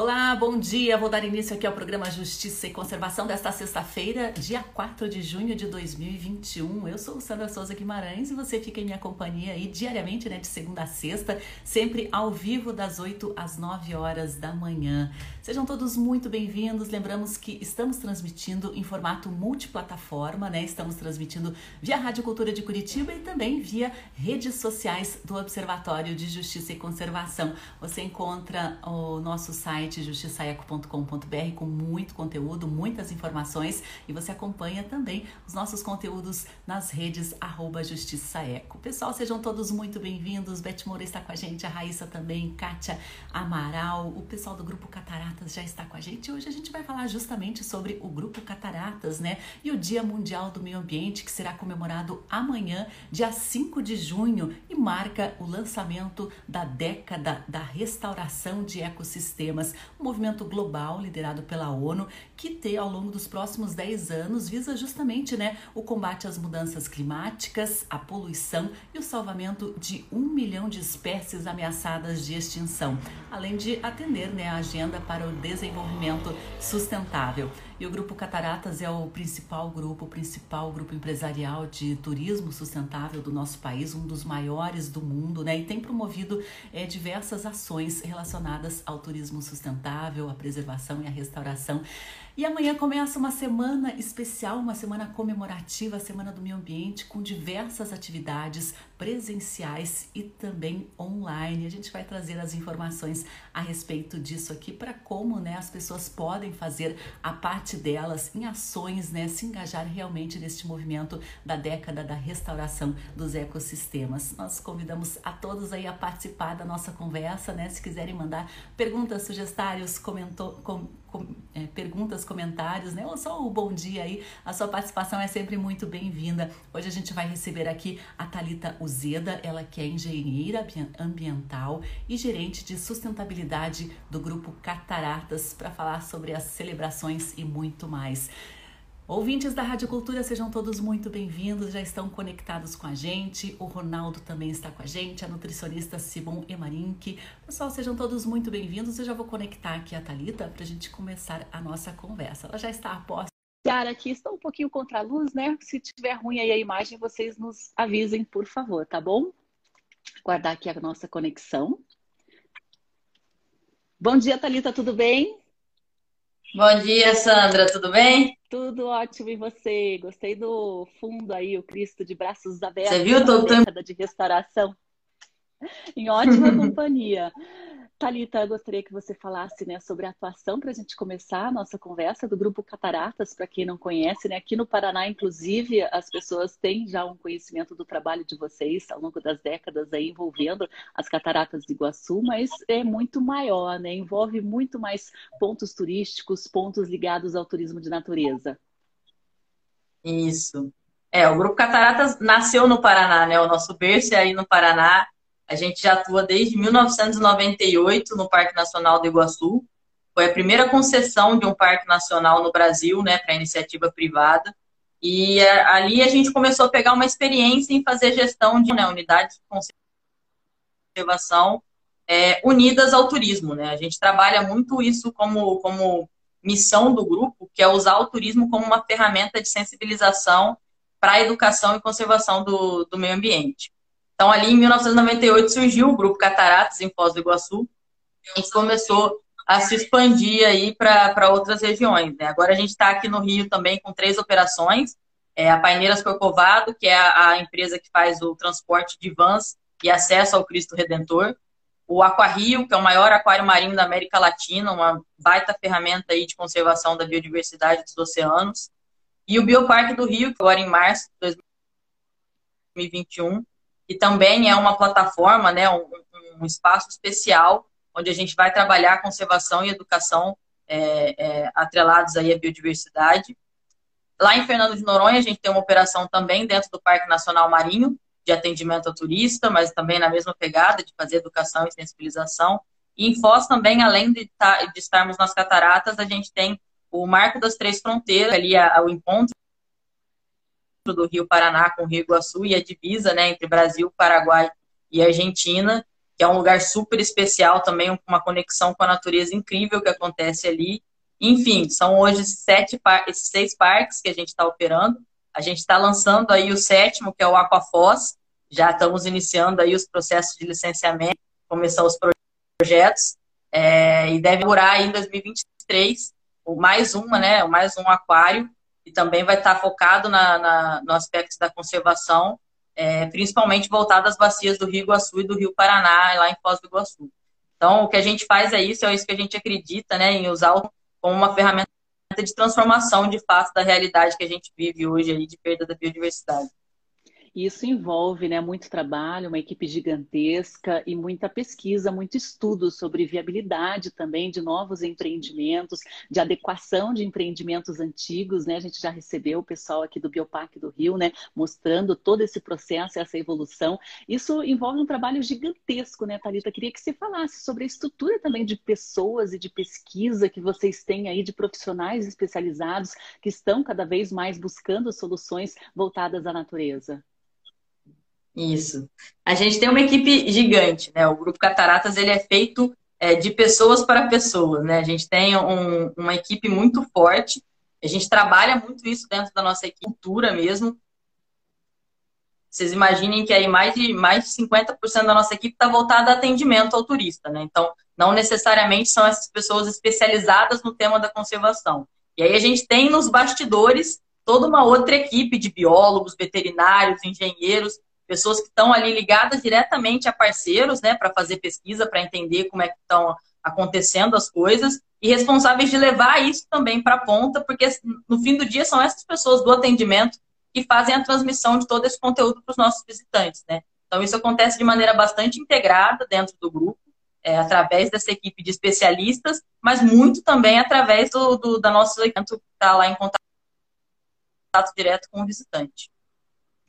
Olá, bom dia. Vou dar início aqui ao programa Justiça e Conservação desta sexta-feira, dia 4 de junho de 2021. Eu sou Sandra Souza Guimarães e você fica em minha companhia aí diariamente, né, de segunda a sexta, sempre ao vivo das 8 às 9 horas da manhã. Sejam todos muito bem-vindos. Lembramos que estamos transmitindo em formato multiplataforma, né? Estamos transmitindo via Rádio Cultura de Curitiba e também via redes sociais do Observatório de Justiça e Conservação. Você encontra o nosso site site com muito conteúdo, muitas informações e você acompanha também os nossos conteúdos nas redes arroba Justiçaeco. Pessoal, sejam todos muito bem-vindos. Beth Moura está com a gente, a Raíssa também, Kátia Amaral, o pessoal do Grupo Cataratas já está com a gente. Hoje a gente vai falar justamente sobre o Grupo Cataratas, né? E o Dia Mundial do Meio Ambiente, que será comemorado amanhã, dia 5 de junho, e marca o lançamento da década da restauração de ecossistemas um movimento global liderado pela ONU que tem ao longo dos próximos 10 anos visa justamente né, o combate às mudanças climáticas, a poluição e o salvamento de um milhão de espécies ameaçadas de extinção, além de atender né, a agenda para o desenvolvimento sustentável. E o Grupo Cataratas é o principal grupo, o principal grupo empresarial de turismo sustentável do nosso país, um dos maiores do mundo, né? E tem promovido é, diversas ações relacionadas ao turismo sustentável, à preservação e à restauração. E amanhã começa uma semana especial, uma semana comemorativa, a Semana do Meio Ambiente, com diversas atividades presenciais e também online. A gente vai trazer as informações a respeito disso aqui para como né, as pessoas podem fazer a parte delas em ações, né, se engajar realmente neste movimento da década da restauração dos ecossistemas. Nós convidamos a todos aí a participar da nossa conversa, né? Se quiserem mandar perguntas, sugestões, comentou, com, é, perguntas, comentários, né? Ou só o bom dia aí. A sua participação é sempre muito bem-vinda. Hoje a gente vai receber aqui a Talita Uzeda, ela que é engenheira ambiental e gerente de sustentabilidade do grupo Cataratas para falar sobre as celebrações e muito mais. Ouvintes da Rádio Cultura, sejam todos muito bem-vindos, já estão conectados com a gente. O Ronaldo também está com a gente, a nutricionista Simon Emarink. Pessoal, sejam todos muito bem-vindos. Eu já vou conectar aqui a Talita para a gente começar a nossa conversa. Ela já está a posto. Cara, aqui estou um pouquinho contra a luz, né? Se tiver ruim aí a imagem, vocês nos avisem, por favor, tá bom? Guardar aqui a nossa conexão. Bom dia, Talita, tudo bem? Bom dia, Sandra, tudo bem? Tudo ótimo e você? Gostei do fundo aí, o Cristo de braços abertos. Você viu? Tô, de restauração. Em ótima companhia. Talita, gostaria que você falasse né, sobre a atuação para a gente começar a nossa conversa do Grupo Cataratas, para quem não conhece, né? Aqui no Paraná, inclusive, as pessoas têm já um conhecimento do trabalho de vocês ao longo das décadas aí envolvendo as cataratas de Iguaçu, mas é muito maior, né? Envolve muito mais pontos turísticos, pontos ligados ao turismo de natureza. Isso. É, o Grupo Cataratas nasceu no Paraná, né? O nosso berço é aí no Paraná a gente já atua desde 1998 no Parque Nacional do Iguaçu. Foi a primeira concessão de um parque nacional no Brasil, né, para iniciativa privada. E é, ali a gente começou a pegar uma experiência em fazer gestão de né, unidades de conservação é, unidas ao turismo. Né? A gente trabalha muito isso como, como missão do grupo, que é usar o turismo como uma ferramenta de sensibilização para a educação e conservação do, do meio ambiente. Então, ali em 1998 surgiu o Grupo Cataratas em Foz do Iguaçu, e começou a se expandir aí para outras regiões. Né? Agora a gente está aqui no Rio também com três operações. É a Paineiras Corcovado, que é a, empresa que faz o transporte de vans e acesso ao Cristo Redentor. O Aquarrio, que é o maior aquário marinho da América Latina, uma baita ferramenta aí de conservação da biodiversidade dos oceanos. E o Bioparque do Rio, que agora em março de 2021 e também é uma plataforma, né, um, um espaço especial onde a gente vai trabalhar conservação e educação é, é, atrelados aí à biodiversidade. Lá em Fernando de Noronha, a gente tem uma operação também dentro do Parque Nacional Marinho, de atendimento ao turista, mas também na mesma pegada de fazer educação e sensibilização. E em Foz também, além de, tá, estarmos nas cataratas, a gente tem o Marco das Três Fronteiras, ali o encontro do Rio Paraná com o Rio Iguaçu e a divisa né, entre Brasil, Paraguai e Argentina. que é um lugar super especial também, uma conexão com a natureza incrível que acontece ali. Enfim, são hoje sete esses seis parques que a gente está operando. A gente está lançando aí o sétimo, que é o Aquafoz. Já estamos iniciando aí os processos de licenciamento, começar os projetos. É, e deve durar em 2023 mais uma, né? Mais um aquário e também vai estar focado na, na no aspecto da conservação, é, principalmente voltado às bacias do Rio Iguaçu e do Rio Paraná, lá em Foz do Iguaçu. Então, o que a gente faz é isso, é isso que a gente acredita, né, em usar como uma ferramenta de transformação de fato da realidade que a gente vive hoje aí de perda da biodiversidade. Isso envolve né, muito trabalho, uma equipe gigantesca e muita pesquisa, muito estudo sobre viabilidade também de novos empreendimentos, de adequação de empreendimentos antigos. Né? A gente já recebeu o pessoal aqui do Bioparque do Rio, né, mostrando todo esse processo, essa evolução. Isso envolve um trabalho gigantesco, né, Thalita? Queria que você falasse sobre a estrutura também de pessoas e de pesquisa que vocês têm aí, de profissionais especializados que estão cada vez mais buscando soluções voltadas à natureza. Isso. A gente tem uma equipe gigante, né? O Grupo Cataratas ele é feito é, de pessoas para pessoas, né? A gente tem um, uma equipe muito forte. A gente trabalha muito isso dentro da nossa cultura mesmo. Vocês imaginem que aí mais de, mais de 50% da nossa equipe está voltada a atendimento ao turista, né? Então, não necessariamente são essas pessoas especializadas no tema da conservação. E aí a gente tem nos bastidores toda uma outra equipe de biólogos, veterinários, engenheiros, pessoas que estão ali ligadas diretamente a parceiros, né, para fazer pesquisa, para entender como é que estão acontecendo as coisas e responsáveis de levar isso também para a ponta, porque no fim do dia são essas pessoas do atendimento que fazem a transmissão de todo esse conteúdo para os nossos visitantes, né? Então isso acontece de maneira bastante integrada dentro do grupo, é, através dessa equipe de especialistas, mas muito também através do, do da nosso evento que está lá em contato direto com o visitante.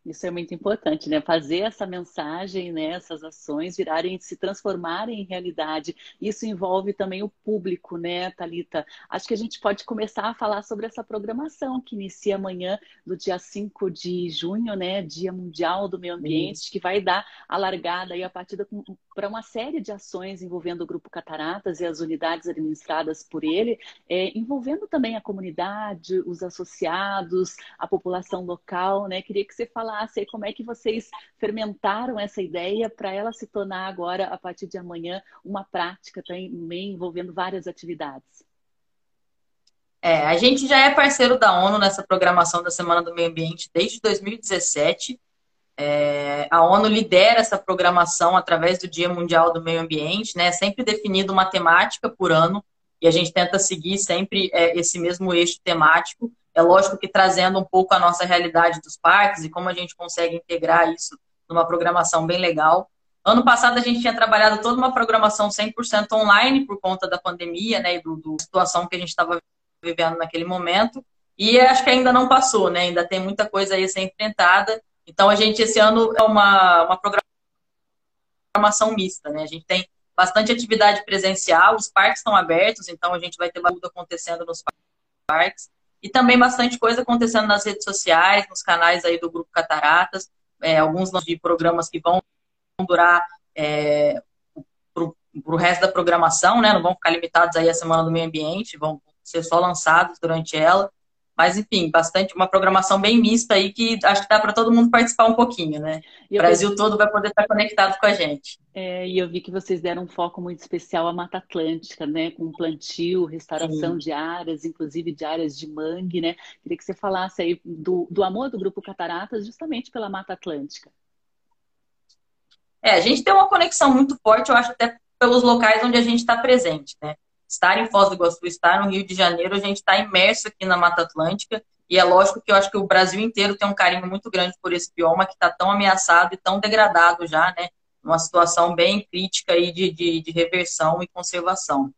Isso é muito importante, né? Fazer essa mensagem, né? essas ações virarem, se transformarem em realidade. Isso envolve também o público, né, Talita? Acho que a gente pode começar a falar sobre essa programação que inicia amanhã, do dia 5 de junho, né? Dia Mundial do Meio Ambiente, Isso. que vai dar a largada e a partida para uma série de ações envolvendo o Grupo Cataratas e as unidades administradas por ele, é, envolvendo também a comunidade, os associados, a população local, né? Queria que você falasse falasse como é que vocês fermentaram essa ideia para ela se tornar agora, a partir de amanhã, uma prática também envolvendo várias atividades. É, a gente já é parceiro da ONU nessa programação da Semana do Meio Ambiente desde 2017. É, a ONU lidera essa programação através do Dia Mundial do Meio Ambiente, né? Sempre definido uma temática por ano e a gente tenta seguir sempre é, esse mesmo eixo temático. É lógico que trazendo um pouco a nossa realidade dos parques e como a gente consegue integrar isso numa programação bem legal. Ano passado a gente tinha trabalhado toda uma programação 100% online por conta da pandemia, né, e do, do situação que a gente estava vivendo naquele momento. E acho que ainda não passou, né? Ainda tem muita coisa aí a ser enfrentada. Então a gente esse ano é uma, uma programação mista, né? A gente tem bastante atividade presencial, os parques estão abertos, então a gente vai ter tudo acontecendo nos parques. E também bastante coisa acontecendo nas redes sociais, nos canais aí do Grupo Cataratas, é, alguns de programas que vão durar é, para o resto da programação, né? Não vão ficar limitados aí à Semana do Meio Ambiente, vão ser só lançados durante ela. Mas, enfim, bastante, uma programação bem mista aí que acho que dá para todo mundo participar um pouquinho, né? o Brasil vi... todo vai poder estar conectado com a gente. É, e eu vi que vocês deram um foco muito especial à Mata Atlântica, né? Com plantio, restauração Sim. de áreas, inclusive de áreas de mangue, né? Queria que você falasse aí do, do amor do Grupo Cataratas justamente pela Mata Atlântica. É, a gente tem uma conexão muito forte, eu acho, até pelos locais onde a gente está presente, né? Estar em Foz do Iguaçu, estar no Rio de Janeiro, a gente está imerso aqui na Mata Atlântica. E é lógico que eu acho que o Brasil inteiro tem um carinho muito grande por esse bioma que está tão ameaçado e tão degradado já, né? Uma situação bem crítica aí de, de, de reversão e conservação.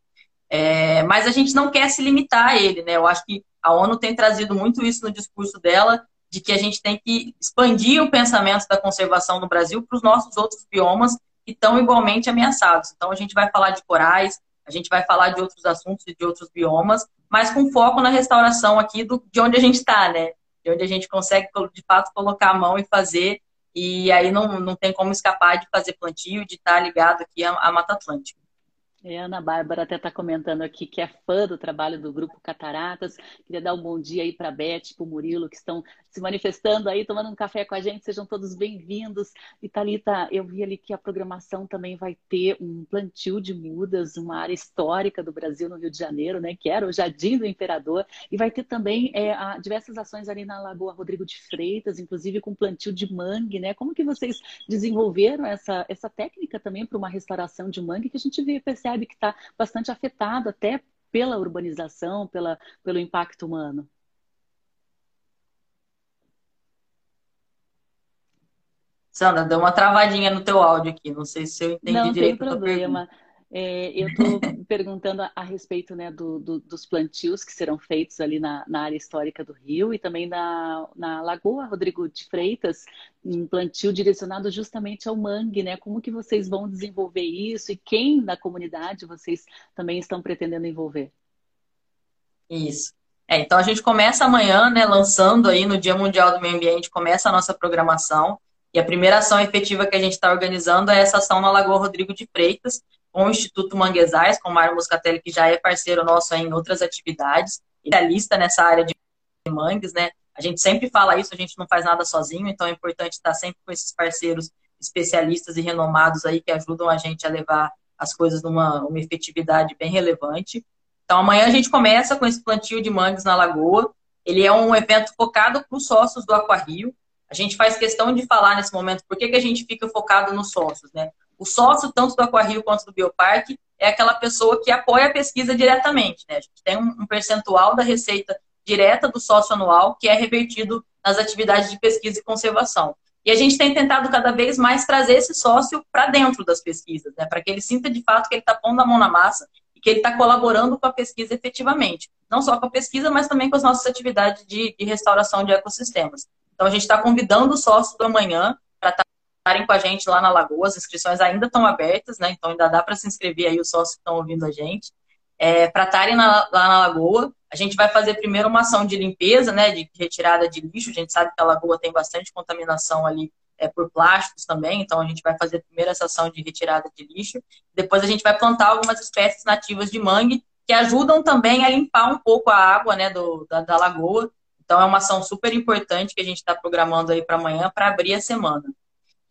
É, mas a gente não quer se limitar a ele, né? Eu acho que a ONU tem trazido muito isso no discurso dela, de que a gente tem que expandir o pensamento da conservação no Brasil para os nossos outros biomas que estão igualmente ameaçados. Então a gente vai falar de corais, a gente vai falar de outros assuntos e de outros biomas, mas com foco na restauração aqui do, de onde a gente está, né? De onde a gente consegue, de fato, colocar a mão e fazer e aí não, não tem como escapar de fazer plantio, de estar ligado aqui à, à Mata Atlântica. É, Ana Bárbara até está comentando aqui que é fã do trabalho do Grupo Cataratas. Queria dar um bom dia aí para a Beth, para o Murilo, que estão se manifestando aí, tomando um café com a gente. Sejam todos bem-vindos. E Thalita, eu vi ali que a programação também vai ter um plantio de mudas, uma área histórica do Brasil no Rio de Janeiro, né? Que era o Jardim do Imperador. E vai ter também é, diversas ações ali na Lagoa Rodrigo de Freitas, inclusive com plantio de mangue, né? Como que vocês desenvolveram essa, essa técnica também para uma restauração de mangue que a gente vê, percebe percebe que está bastante afetado até pela urbanização, pela, pelo impacto humano. Sandra, deu uma travadinha no teu áudio aqui, não sei se eu entendi não direito. Não tem problema. É, eu estou perguntando a, a respeito né, do, do, dos plantios que serão feitos ali na, na, área histórica do Rio e também na, na Lagoa Rodrigo de Freitas, um plantio direcionado justamente ao mangue, né? Como que vocês vão desenvolver isso e quem da comunidade vocês também estão pretendendo envolver? Isso. É, então a gente começa amanhã, né, lançando aí no Dia Mundial do Meio Ambiente, começa a nossa programação. E a primeira ação efetiva que a gente está organizando é essa ação na Lagoa Rodrigo de Freitas, com o Instituto Manguezais, com o Mário Moscatelli, que já é parceiro nosso em outras atividades, especialista nessa área de mangues, né? A gente sempre fala isso, a gente não faz nada sozinho, então é importante estar sempre com esses parceiros especialistas e renomados aí que ajudam a gente a levar as coisas numa uma efetividade bem relevante. Então amanhã a gente começa com esse plantio de mangues na Lagoa. Ele é um evento focado para os sócios do Aquarrio. A gente faz questão de falar nesse momento por que, que a gente fica focado nos sócios, né? O sócio, tanto do Aquarrio quanto do Bioparque, é aquela pessoa que apoia a pesquisa diretamente. Né? A gente tem um percentual da receita direta do sócio anual que é revertido nas atividades de pesquisa e conservação. E a gente tem tentado cada vez mais trazer esse sócio para dentro das pesquisas, né? para que ele sinta de fato que ele está pondo a mão na massa e que ele está colaborando com a pesquisa efetivamente. Não só com a pesquisa, mas também com as nossas atividades de, de restauração de ecossistemas. Então a gente está convidando o sócio do amanhã para estar tá estarem com a gente lá na Lagoa. As inscrições ainda estão abertas, né? Então ainda dá para se inscrever aí os sócios que estão ouvindo a gente. É, para estarem lá na Lagoa, a gente vai fazer primeiro uma ação de limpeza, né? De retirada de lixo. A gente sabe que a Lagoa tem bastante contaminação ali é, por plásticos também, então a gente vai fazer primeiro essa ação de retirada de lixo. Depois a gente vai plantar algumas espécies nativas de mangue que ajudam também a limpar um pouco a água né, do, da, da lagoa. Então é uma ação super importante que a gente está programando aí para amanhã para abrir a semana.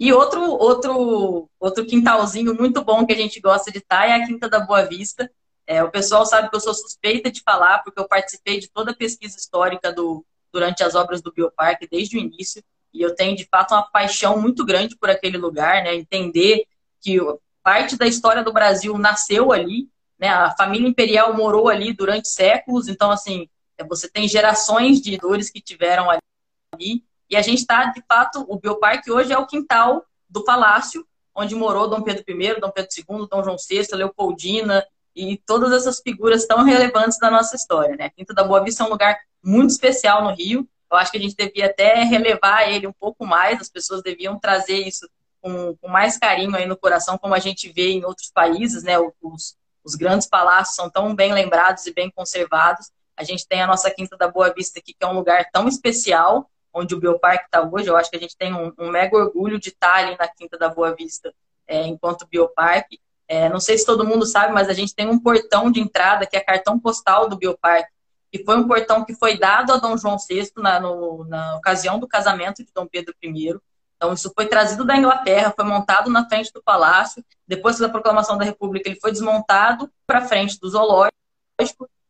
E outro, outro, outro quintalzinho muito bom que a gente gosta de estar é a Quinta da Boa Vista. É, o pessoal sabe que eu sou suspeita de falar, porque eu participei de toda a pesquisa histórica do, durante as obras do Bioparque, desde o início, e eu tenho, de fato, uma paixão muito grande por aquele lugar, né? Entender que parte da história do Brasil nasceu ali, né? A família imperial morou ali durante séculos, então, assim, você tem gerações de dores que tiveram ali, e a gente está, de fato, o Bioparque hoje é o quintal do palácio, onde morou Dom Pedro I, Dom Pedro II, Dom João VI, Leopoldina e todas essas figuras tão relevantes da nossa história. Né? Quinta da Boa Vista é um lugar muito especial no Rio. Eu acho que a gente devia até relevar ele um pouco mais, as pessoas deviam trazer isso com, com mais carinho aí no coração, como a gente vê em outros países, né? Os, os grandes palácios são tão bem lembrados e bem conservados. A gente tem a nossa Quinta da Boa Vista aqui, que é um lugar tão especial, onde o Bioparque está hoje. Eu acho que a gente tem um, um, mega orgulho de estar ali na Quinta da Boa Vista é, enquanto Bioparque. É, não sei se todo mundo sabe, mas a gente tem um portão de entrada que é cartão postal do Bioparque, que foi um portão que foi dado a Dom João VI na, no, na ocasião do casamento de Dom Pedro I. Então, isso foi trazido da Inglaterra, foi montado na frente do palácio. Depois da proclamação da República, ele foi desmontado para frente do zoológico.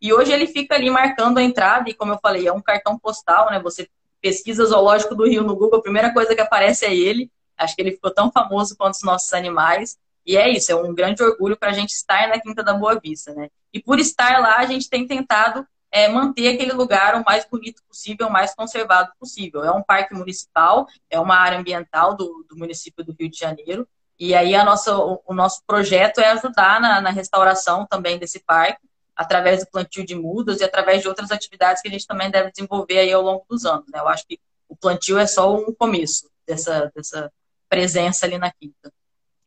E hoje ele fica ali marcando a entrada. E, como eu falei, é um cartão postal, né? Você pesquisa zoológico do Rio no Google, a primeira coisa que aparece é ele. Acho que ele ficou tão famoso quanto os nossos animais. E é isso, é um grande orgulho para a gente estar na Quinta da Boa Vista, né? E por estar lá, a gente tem tentado é, manter aquele lugar o mais bonito possível, o mais conservado possível. É um parque municipal, é uma área ambiental do, do município do Rio de Janeiro. E aí a nossa, o, o nosso projeto é ajudar na, na restauração também desse parque através do plantio de mudas e através de outras atividades que a gente também deve desenvolver aí ao longo dos anos. Né? Eu acho que o plantio é só um começo dessa, dessa presença ali na quinta.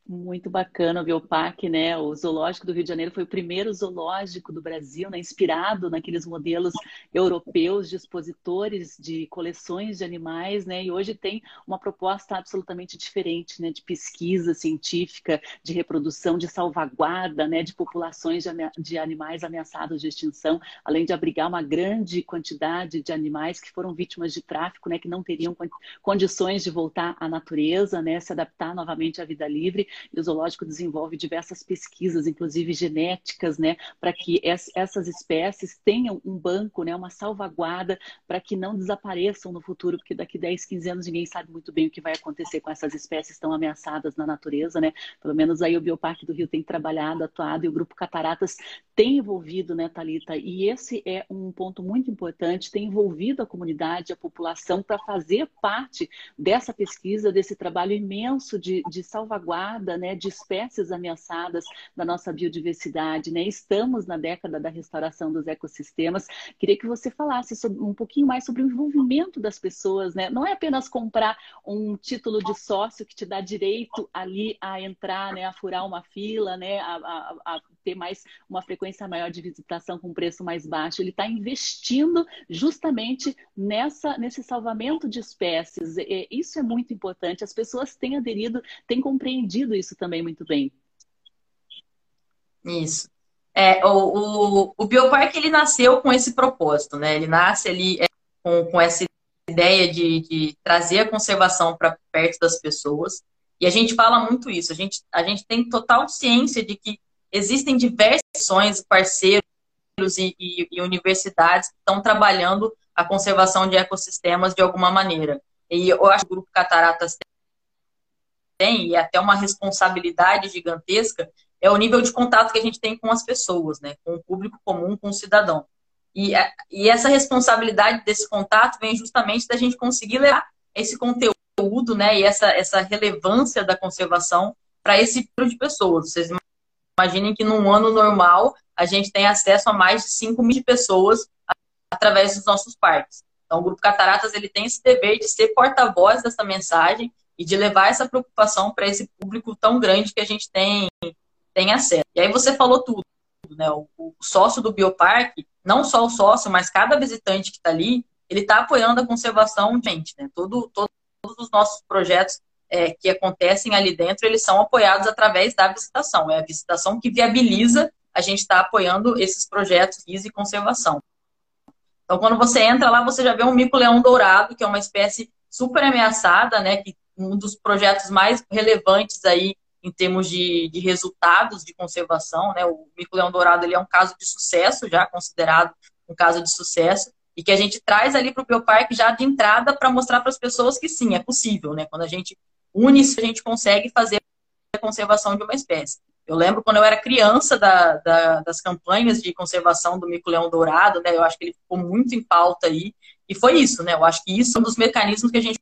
Muito bacana o Biopac, né? O zoológico do Rio de Janeiro foi o primeiro zoológico do Brasil, né? inspirado naqueles modelos europeus de expositores de coleções de animais, né? E hoje tem uma proposta absolutamente diferente, né? De pesquisa científica, de reprodução, de salvaguarda, né? De populações de, animais ameaçados de extinção, além de abrigar uma grande quantidade de animais que foram vítimas de tráfico, né? Que não teriam condições de voltar à natureza, né? Se adaptar novamente à vida livre e o zoológico desenvolve diversas pesquisas, inclusive genéticas, né, para que essas espécies tenham um banco, né, uma salvaguarda para que não desapareçam no futuro, porque daqui 10, 15 anos ninguém sabe muito bem o que vai acontecer com essas espécies tão ameaçadas na natureza, né? Pelo menos aí o Bioparque do Rio tem trabalhado, atuado e o grupo Cataratas tem envolvido, né, Talita? E esse é um ponto muito importante, tem envolvido a comunidade, a população para fazer parte dessa pesquisa, desse trabalho imenso de, de salvaguarda né, de espécies ameaçadas da nossa biodiversidade. Né? Estamos na década da restauração dos ecossistemas. Queria que você falasse sobre, um pouquinho mais sobre o envolvimento das pessoas. Né? Não é apenas comprar um título de sócio que te dá direito ali a entrar, né, a furar uma fila, né, a, a, a ter mais uma frequência maior de visitação com preço mais baixo. Ele está investindo justamente nessa, nesse salvamento de espécies. Isso é muito importante. As pessoas têm aderido, têm compreendido isso também muito bem. Isso. É, o, o, o Bioparque ele nasceu com esse propósito, né? Ele nasce ali é, com, com essa ideia de, de trazer a conservação para perto das pessoas. E a gente fala muito isso. A gente, a gente tem total ciência de que existem diversas parceiros e, e, e, universidades que estão trabalhando a conservação de ecossistemas de alguma maneira. E eu acho que o Grupo Cataratas tem, e é até uma responsabilidade gigantesca, é o nível de contato que a gente tem com as pessoas, né? com o público comum, com o cidadão. E, e essa responsabilidade desse contato vem justamente da gente conseguir levar esse conteúdo né? e essa, essa relevância da conservação para esse grupo de pessoas. Vocês Imaginem que num ano normal a gente tem acesso a mais de 5 mil pessoas através dos nossos parques. Então, o Grupo Cataratas ele tem esse dever de ser porta-voz dessa mensagem e de levar essa preocupação para esse público tão grande que a gente tem, tem acesso. E aí você falou tudo, né? O, o sócio do Bioparque, não só o sócio, mas cada visitante que está ali, ele está apoiando a conservação de gente, né? Todo, todo, todos os nossos projetos é, que acontecem ali dentro, eles são apoiados através da visitação. É a visitação que viabiliza a gente estar tá apoiando esses projetos de conservação. Então, quando você entra lá, você já vê um mico-leão dourado, que é uma espécie super ameaçada, né? Que um dos projetos mais relevantes aí em termos de, de resultados de conservação, né? O mico-leão dourado ele é um caso de sucesso, já considerado um caso de sucesso, e que a gente traz ali para o Bioparque já de entrada para mostrar para as pessoas que sim, é possível, né? Quando a gente une isso, a gente consegue fazer a conservação de uma espécie. Eu lembro quando eu era criança da, da, das campanhas de conservação do mico-leão dourado, né? Eu acho que ele ficou muito em pauta aí. E foi isso, né? Eu acho que isso é um dos mecanismos que a gente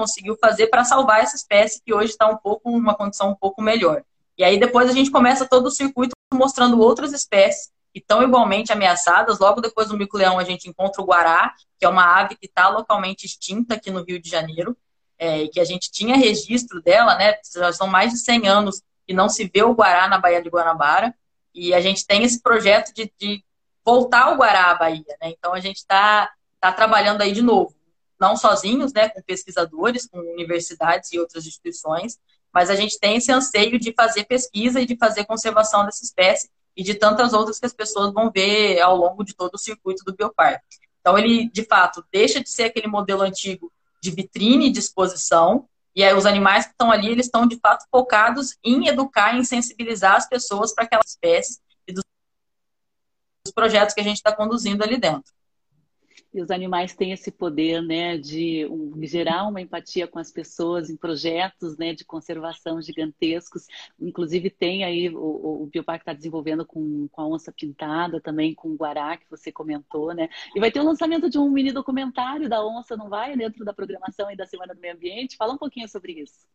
conseguiu fazer para salvar essa espécie que hoje está um pouco uma condição um pouco melhor. E aí depois a gente começa todo o circuito mostrando outras espécies que estão igualmente ameaçadas. Logo depois do mico-leão a gente encontra o guará, que é uma ave que está localmente extinta aqui no Rio de Janeiro é, que a gente tinha registro dela, né? Já são mais de 100 anos que não se vê o Guará na Baía de Guanabara, e a gente tem esse projeto de, de voltar o Guará à Bahia, né? Então a gente está tá trabalhando aí de novo, não sozinhos, né? Com pesquisadores, com universidades e outras instituições, mas a gente tem esse anseio de fazer pesquisa e de fazer conservação dessa espécie e de tantas outras que as pessoas vão ver ao longo de todo o circuito do bioparque. Então ele, de fato, deixa de ser aquele modelo antigo de vitrine de exposição. E aí os animais que estão ali, eles estão de fato focados em educar, em sensibilizar as pessoas para aquelas espécies e dos projetos que a gente está conduzindo ali dentro. E os animais têm esse poder, né, de um, gerar uma empatia com as pessoas em projetos, né, de conservação gigantescos. Inclusive tem aí o, o Bioparque está desenvolvendo com, com a onça pintada, também com o guará que você comentou, né? E vai ter o lançamento de um mini documentário da onça, não vai, dentro da programação aí da Semana do Meio Ambiente. Fala um pouquinho sobre isso.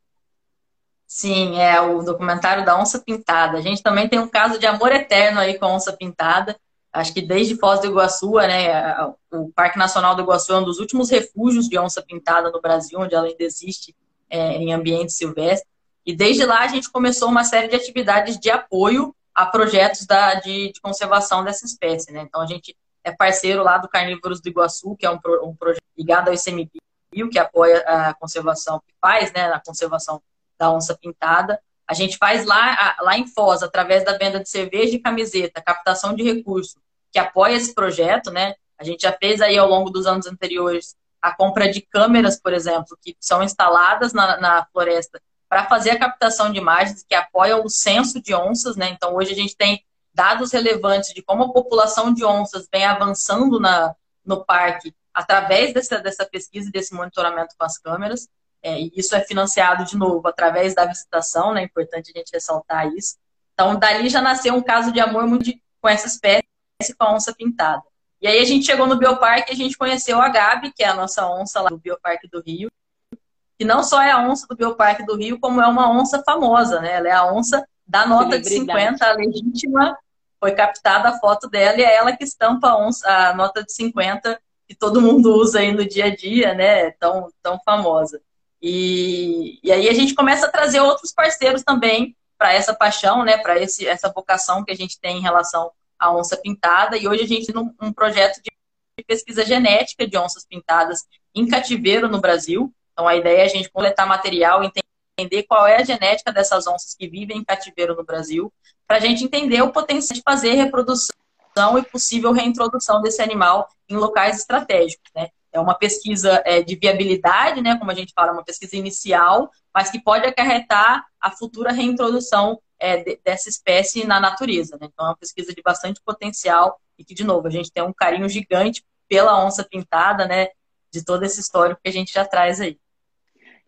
Sim, é o documentário da onça pintada. A gente também tem um caso de amor eterno aí com a onça pintada acho que desde Foz do Iguaçu, né, o Parque Nacional do Iguaçu é um dos últimos refúgios de onça pintada no Brasil, onde ela ainda existe é, em ambiente silvestre. E desde lá a gente começou uma série de atividades de apoio a projetos da, de, de conservação dessa espécie. Né? Então a gente é parceiro lá do Carnívoros do Iguaçu, que é um, um projeto ligado ao ICMBio, que apoia a conservação, que faz né, a conservação da onça pintada. A gente faz lá, lá em Foz, através da venda de cerveja e camiseta, captação de recursos, que apoia esse projeto, né? A gente já fez aí ao longo dos anos anteriores a compra de câmeras, por exemplo, que são instaladas na, na floresta para fazer a captação de imagens, que apoiam o censo de onças, né? Então hoje a gente tem dados relevantes de como a população de onças vem avançando na, no parque através dessa, dessa pesquisa e desse monitoramento com as câmeras. É, e isso é financiado, de novo, através da visitação, né? É importante a gente ressaltar isso. Então, dali já nasceu um caso de amor muito com essa espécie, com a onça pintada. E aí a gente chegou no Bioparque e a gente conheceu a Gabi, que é a nossa onça lá do Bioparque do Rio, que não só é a onça do Bioparque do Rio, como é uma onça famosa, né? Ela é a onça da nota de 50, a legítima, foi captada a foto dela e é ela que estampa a, onça, a nota de 50 que todo mundo usa aí no dia a dia, né? Tão, tão famosa. E, e aí a gente começa a trazer outros parceiros também para essa paixão, né, para essa vocação que a gente tem em relação à onça pintada. E hoje a gente tem um, um projeto de pesquisa genética de onças pintadas em cativeiro no Brasil. Então a ideia é a gente coletar material, entender qual é a genética dessas onças que vivem em cativeiro no Brasil, para a gente entender o potencial de fazer reprodução e possível reintrodução desse animal em locais estratégicos, né? é uma pesquisa é, de viabilidade, né, como a gente fala, uma pesquisa inicial, mas que pode acarretar a futura reintrodução é, de, dessa espécie na natureza. Né? Então, é uma pesquisa de bastante potencial e que, de novo, a gente tem um carinho gigante pela onça pintada, né, de todo esse histórico que a gente já traz aí.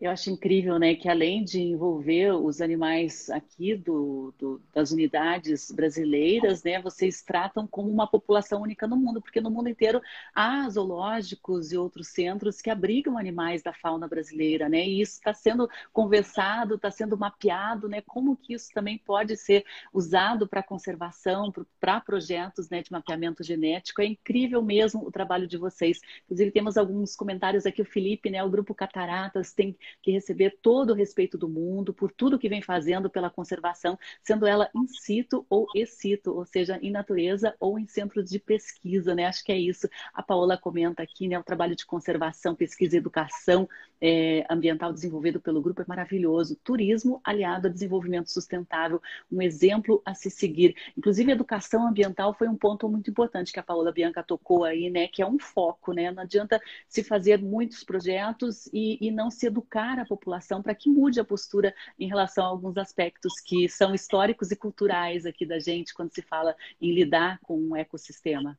Eu acho incrível, né, que além de envolver os animais aqui do, do, das unidades brasileiras, né, vocês tratam como uma população única no mundo, porque no mundo inteiro há zoológicos e outros centros que abrigam animais da fauna brasileira, né, e isso está sendo conversado, está sendo mapeado, né, como que isso também pode ser usado para conservação, para projetos, né, de mapeamento genético. É incrível mesmo o trabalho de vocês. Inclusive temos alguns comentários aqui, o Felipe, né, o grupo Cataratas tem que receber todo o respeito do mundo por tudo que vem fazendo pela conservação, sendo ela in situ ou ex situ, ou seja, em natureza ou em centros de pesquisa, né? Acho que é isso. A Paola comenta aqui, né? O trabalho de conservação, pesquisa e educação é, ambiental desenvolvido pelo grupo é maravilhoso. Turismo aliado a desenvolvimento sustentável, um exemplo a se seguir. Inclusive, educação ambiental foi um ponto muito importante que a Paola Bianca tocou aí, né? Que é um foco, né? Não adianta se fazer muitos projetos e, e não se educar educar a população para que mude a postura em relação a alguns aspectos que são históricos e culturais aqui da gente quando se fala em lidar com um ecossistema.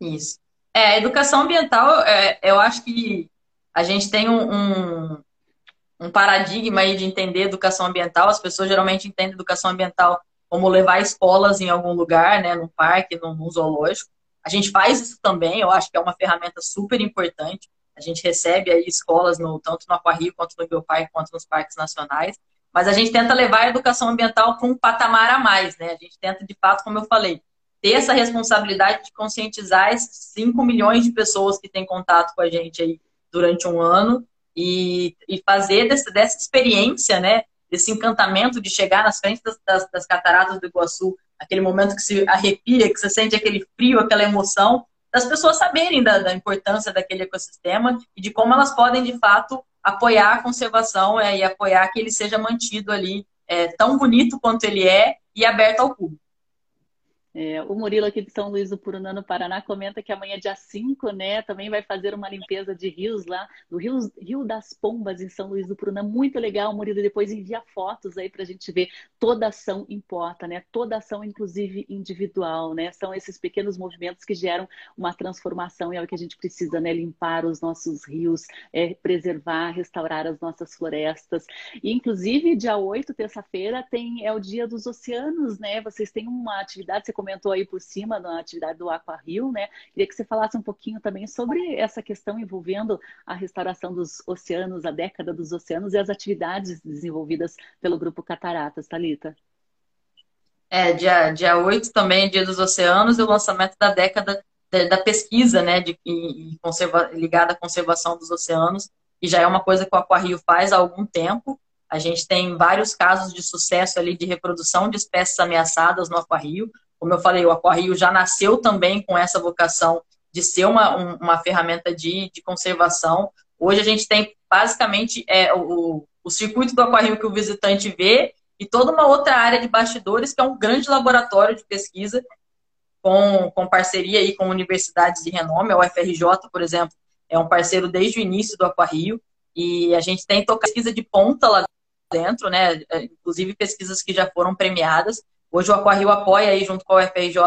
Isso. É, educação ambiental, é, eu acho que a gente tem um, um, um paradigma aí de entender educação ambiental. As pessoas geralmente entendem educação ambiental como levar escolas em algum lugar, né, no parque, no, no zoológico. A gente faz isso também, eu acho que é uma ferramenta super importante. A gente recebe aí escolas no, tanto no Aquarrio quanto no Bioparque, quanto nos parques nacionais. Mas a gente tenta levar a educação ambiental para um patamar a mais, né? A gente tenta, de fato, como eu falei, ter essa responsabilidade de conscientizar esses 5 milhões de pessoas que têm contato com a gente aí durante um ano e, e fazer dessa, dessa experiência, né? Desse encantamento de chegar nas frentes das, das, das cataratas do Iguaçu, aquele momento que se arrepia, que você sente aquele frio, aquela emoção, das pessoas saberem da, da, importância daquele ecossistema e de como elas podem, de fato, apoiar a conservação é, e apoiar que ele seja mantido ali é, tão bonito quanto ele é e aberto ao público. É, o Murilo aqui de São Luís do Purunã, no Paraná, comenta que amanhã, dia 5, né, também vai fazer uma limpeza de rios lá, no Rio, Rio das Pombas, em São Luís do Purunã. Muito legal, Murilo. Depois envia fotos aí para a gente ver. Toda ação importa, né? Toda ação, inclusive individual, né? São esses pequenos movimentos que geram uma transformação e é o que a gente precisa, né? Limpar os nossos rios, é, preservar, restaurar as nossas florestas. E, inclusive, dia 8, terça-feira, tem é o Dia dos Oceanos, né? Vocês têm uma atividade, você comentou aí por cima na atividade do Aqua Rio, né? Queria que você falasse um pouquinho também sobre essa questão envolvendo a restauração dos oceanos, a década dos oceanos e as atividades desenvolvidas pelo Grupo Cataratas, Talita. É, dia, dia 8 também, Dia dos Oceanos, e o lançamento da década da pesquisa, né, de, conserva, ligada à conservação dos oceanos. e já é uma coisa que o Aquarrio faz há algum tempo. A gente tem vários casos de sucesso ali de reprodução de espécies ameaçadas no Aquarrio. Como eu falei, o Aquarrio já nasceu também com essa vocação de ser uma, um, uma ferramenta de, de conservação. Hoje a gente tem basicamente é, o, o circuito do Aquarrio que o visitante vê e toda uma outra área de bastidores, que é um grande laboratório de pesquisa com, com parceria aí com universidades de renome, a UFRJ, por exemplo, é um parceiro desde o início do Aquarrio, e a gente tem pesquisa de ponta lá dentro, né? Inclusive pesquisas que já foram premiadas. Hoje o Aquarrio apoia aí, junto com a UFRJ,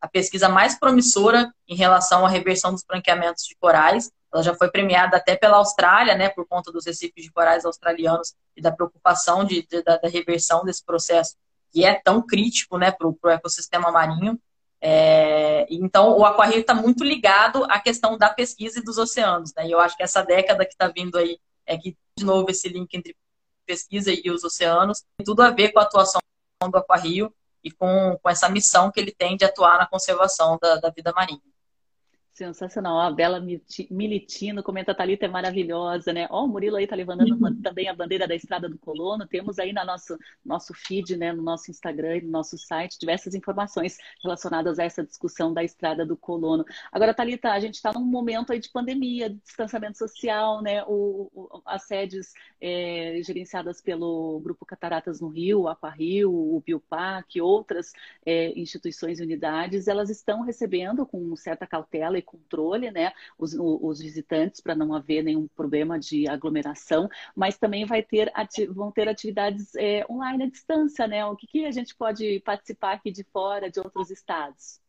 a pesquisa mais promissora em relação à reversão dos branqueamentos de corais. Ela já foi premiada até pela Austrália, né, por conta dos recifes de corais australianos e da preocupação de, de da, da, reversão desse processo, que é tão crítico né, para o ecossistema marinho. É, então, o Aquarrio está muito ligado à questão da pesquisa e dos oceanos. Né? E eu acho que essa década que está vindo aí, é que, de novo, esse link entre pesquisa e os oceanos, tem tudo a ver com a atuação do Aquarrio e com, com essa missão que ele tem de atuar na conservação da, da vida marinha. Sensacional. A Bela Militino comenta, Thalita é maravilhosa, né? Ó, o Murilo aí tá levantando uhum. também a bandeira da Estrada do Colono. Temos aí no nosso, nosso feed, né, no nosso Instagram e no nosso site, diversas informações relacionadas a essa discussão da Estrada do Colono. Agora, Thalita, a gente está num momento aí de pandemia, de distanciamento social, né? O, o as sedes é, gerenciadas pelo Grupo Cataratas no Rio, o Aquarrio, o Biopac, outras é, instituições e unidades, elas estão recebendo com certa cautela e controle, né, os, os visitantes para não haver nenhum problema de aglomeração, mas também vai ter vão ter atividades é, online à distância, né? O que, que a gente pode participar aqui de fora, de outros estados?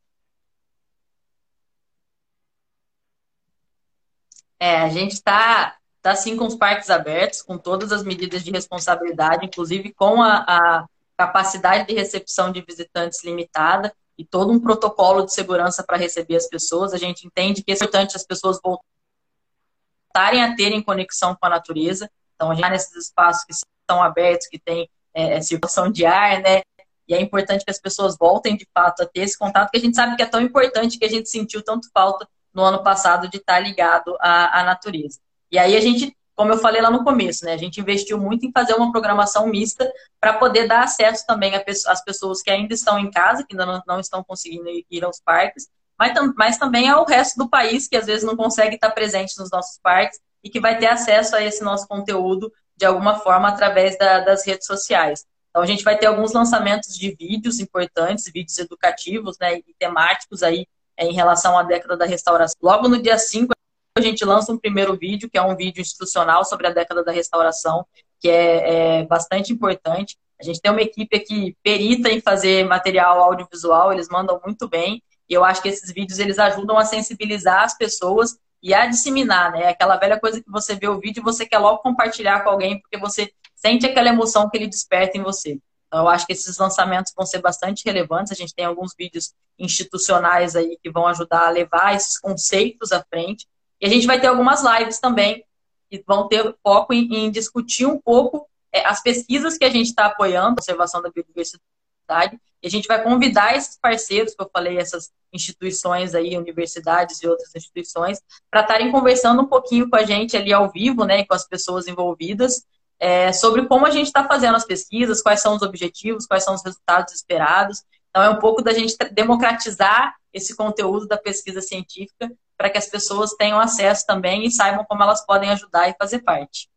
É, a gente está tá, sim com os parques abertos, com todas as medidas de responsabilidade, inclusive com a, a capacidade de recepção de visitantes limitada e todo um protocolo de segurança para receber as pessoas. A gente entende que é importante as pessoas voltarem a terem conexão com a natureza. Então, gente nesses espaços que são abertos, que tem é, é, circulação de ar, né? E é importante que as pessoas voltem de fato a ter esse contato, que a gente sabe que é tão importante que a gente sentiu tanto falta no ano passado de estar ligado à, à natureza. E aí a gente como eu falei lá no começo, né? A gente investiu muito em fazer uma programação mista para poder dar acesso também às pessoas que ainda estão em casa, que ainda não, estão conseguindo ir aos parques, mas, mas, também ao resto do país, que às vezes não consegue estar presente nos nossos parques e que vai ter acesso a esse nosso conteúdo de alguma forma através da, das redes sociais. Então a gente vai ter alguns lançamentos de vídeos importantes, vídeos educativos né, e temáticos aí é, em relação à década da restauração. Logo no dia 5 a gente lança um primeiro vídeo, que é um vídeo institucional sobre a década da restauração, que é, é bastante importante. A gente tem uma equipe aqui perita em fazer material audiovisual, eles mandam muito bem. E eu acho que esses vídeos eles ajudam a sensibilizar as pessoas e a disseminar, né? Aquela velha coisa que você vê o vídeo e você quer logo compartilhar com alguém porque você sente aquela emoção que ele desperta em você. Então, eu acho que esses lançamentos vão ser bastante relevantes. A gente tem alguns vídeos institucionais aí que vão ajudar a levar esses conceitos à frente. E a gente vai ter algumas lives também que vão ter foco em, em discutir um pouco é, as pesquisas que a gente está apoiando, a conservação da biodiversidade, e a gente vai convidar esses parceiros, que eu falei, essas instituições aí, universidades e outras instituições, para estarem conversando um pouquinho com a gente ali ao vivo, né, com as pessoas envolvidas, é, sobre como a gente está fazendo as pesquisas, quais são os objetivos, quais são os resultados esperados. Então, é um pouco da gente democratizar esse conteúdo da pesquisa científica para que as pessoas tenham acesso também e saibam como elas podem ajudar e fazer parte.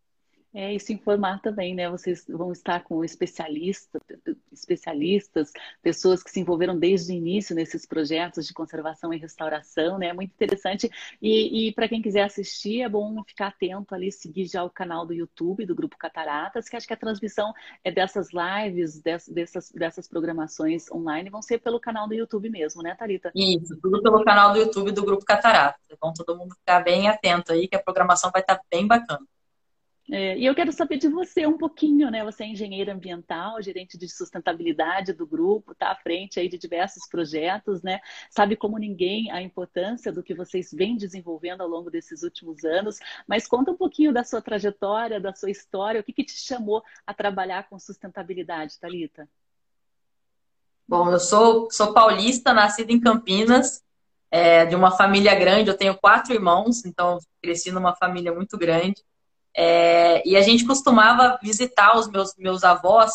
É, isso informar também, né? Vocês vão estar com especialistas, especialistas, pessoas que se envolveram desde o início nesses projetos de conservação e restauração, né? Muito interessante. E, e para quem quiser assistir, é bom ficar atento ali, seguir já o canal do YouTube do Grupo Cataratas, que acho que a transmissão é dessas lives, dessas, dessas programações online, vão ser pelo canal do YouTube mesmo, né, Thalita? Isso, tudo pelo canal do YouTube do Grupo Cataratas. É bom todo mundo ficar bem atento aí, que a programação vai estar bem bacana. É, e eu quero saber de você um pouquinho, né? Você é engenheiro ambiental, gerente de sustentabilidade do grupo, está à frente aí de diversos projetos, né? Sabe como ninguém a importância do que vocês vêm desenvolvendo ao longo desses últimos anos. Mas conta um pouquinho da sua trajetória, da sua história, o que, que te chamou a trabalhar com sustentabilidade, Talita? Bom, eu sou, sou paulista, nascida em Campinas, é, de uma família grande. Eu tenho quatro irmãos, então cresci numa família muito grande. É, e a gente costumava visitar os meus, meus avós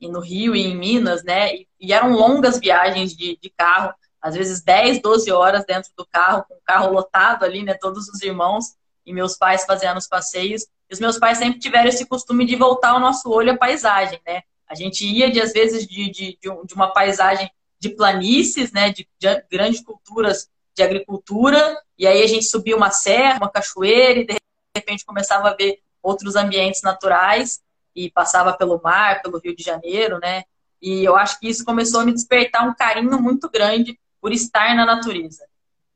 no Rio e em Minas, né? E, e eram longas viagens de, de carro, às vezes 10, 12 horas dentro do carro, com o carro lotado ali, né? Todos os irmãos e meus pais fazendo os passeios. E os meus pais sempre tiveram esse costume de voltar o nosso olho à paisagem, né? A gente ia, de, às vezes, de, de, de uma paisagem de planícies, né? De, de grandes culturas de agricultura, e aí a gente subia uma serra, uma cachoeira, e de repente começava a ver outros ambientes naturais, e passava pelo mar, pelo Rio de Janeiro, né? E eu acho que isso começou a me despertar um carinho muito grande por estar na natureza.